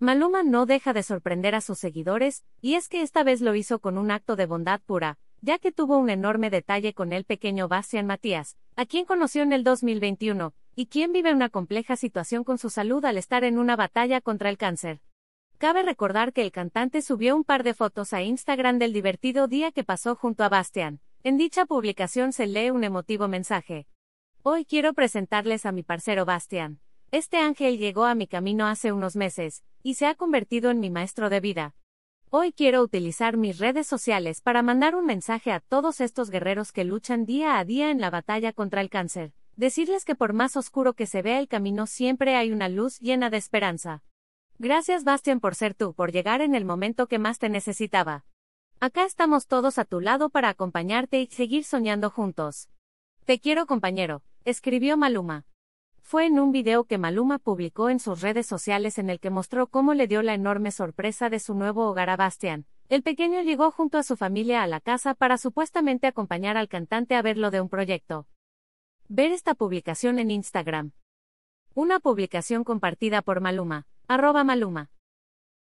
Maluma no deja de sorprender a sus seguidores, y es que esta vez lo hizo con un acto de bondad pura, ya que tuvo un enorme detalle con el pequeño Bastian Matías, a quien conoció en el 2021, y quien vive una compleja situación con su salud al estar en una batalla contra el cáncer. Cabe recordar que el cantante subió un par de fotos a Instagram del divertido día que pasó junto a Bastian. En dicha publicación se lee un emotivo mensaje. Hoy quiero presentarles a mi parcero Bastian. Este ángel llegó a mi camino hace unos meses, y se ha convertido en mi maestro de vida. Hoy quiero utilizar mis redes sociales para mandar un mensaje a todos estos guerreros que luchan día a día en la batalla contra el cáncer. Decirles que por más oscuro que se vea el camino siempre hay una luz llena de esperanza. Gracias Bastian por ser tú, por llegar en el momento que más te necesitaba. Acá estamos todos a tu lado para acompañarte y seguir soñando juntos. Te quiero compañero, escribió Maluma. Fue en un video que Maluma publicó en sus redes sociales en el que mostró cómo le dio la enorme sorpresa de su nuevo hogar a Bastian. El pequeño llegó junto a su familia a la casa para supuestamente acompañar al cantante a verlo de un proyecto. Ver esta publicación en Instagram. Una publicación compartida por Maluma, arroba Maluma.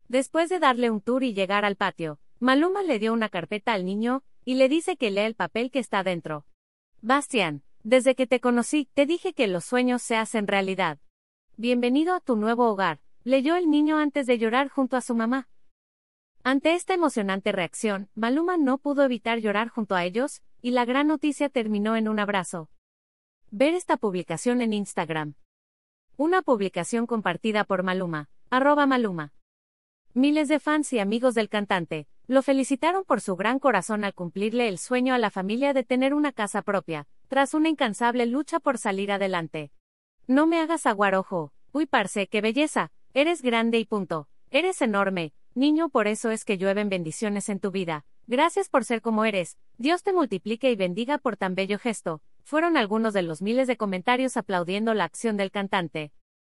Después de darle un tour y llegar al patio, Maluma le dio una carpeta al niño, y le dice que lee el papel que está dentro. Bastian, desde que te conocí, te dije que los sueños se hacen realidad. Bienvenido a tu nuevo hogar, leyó el niño antes de llorar junto a su mamá. Ante esta emocionante reacción, Maluma no pudo evitar llorar junto a ellos, y la gran noticia terminó en un abrazo. Ver esta publicación en Instagram. Una publicación compartida por Maluma, arroba Maluma. Miles de fans y amigos del cantante, lo felicitaron por su gran corazón al cumplirle el sueño a la familia de tener una casa propia, tras una incansable lucha por salir adelante. No me hagas aguar ojo, uy parce, qué belleza, eres grande y punto, eres enorme, niño por eso es que llueven bendiciones en tu vida, gracias por ser como eres, Dios te multiplique y bendiga por tan bello gesto, fueron algunos de los miles de comentarios aplaudiendo la acción del cantante.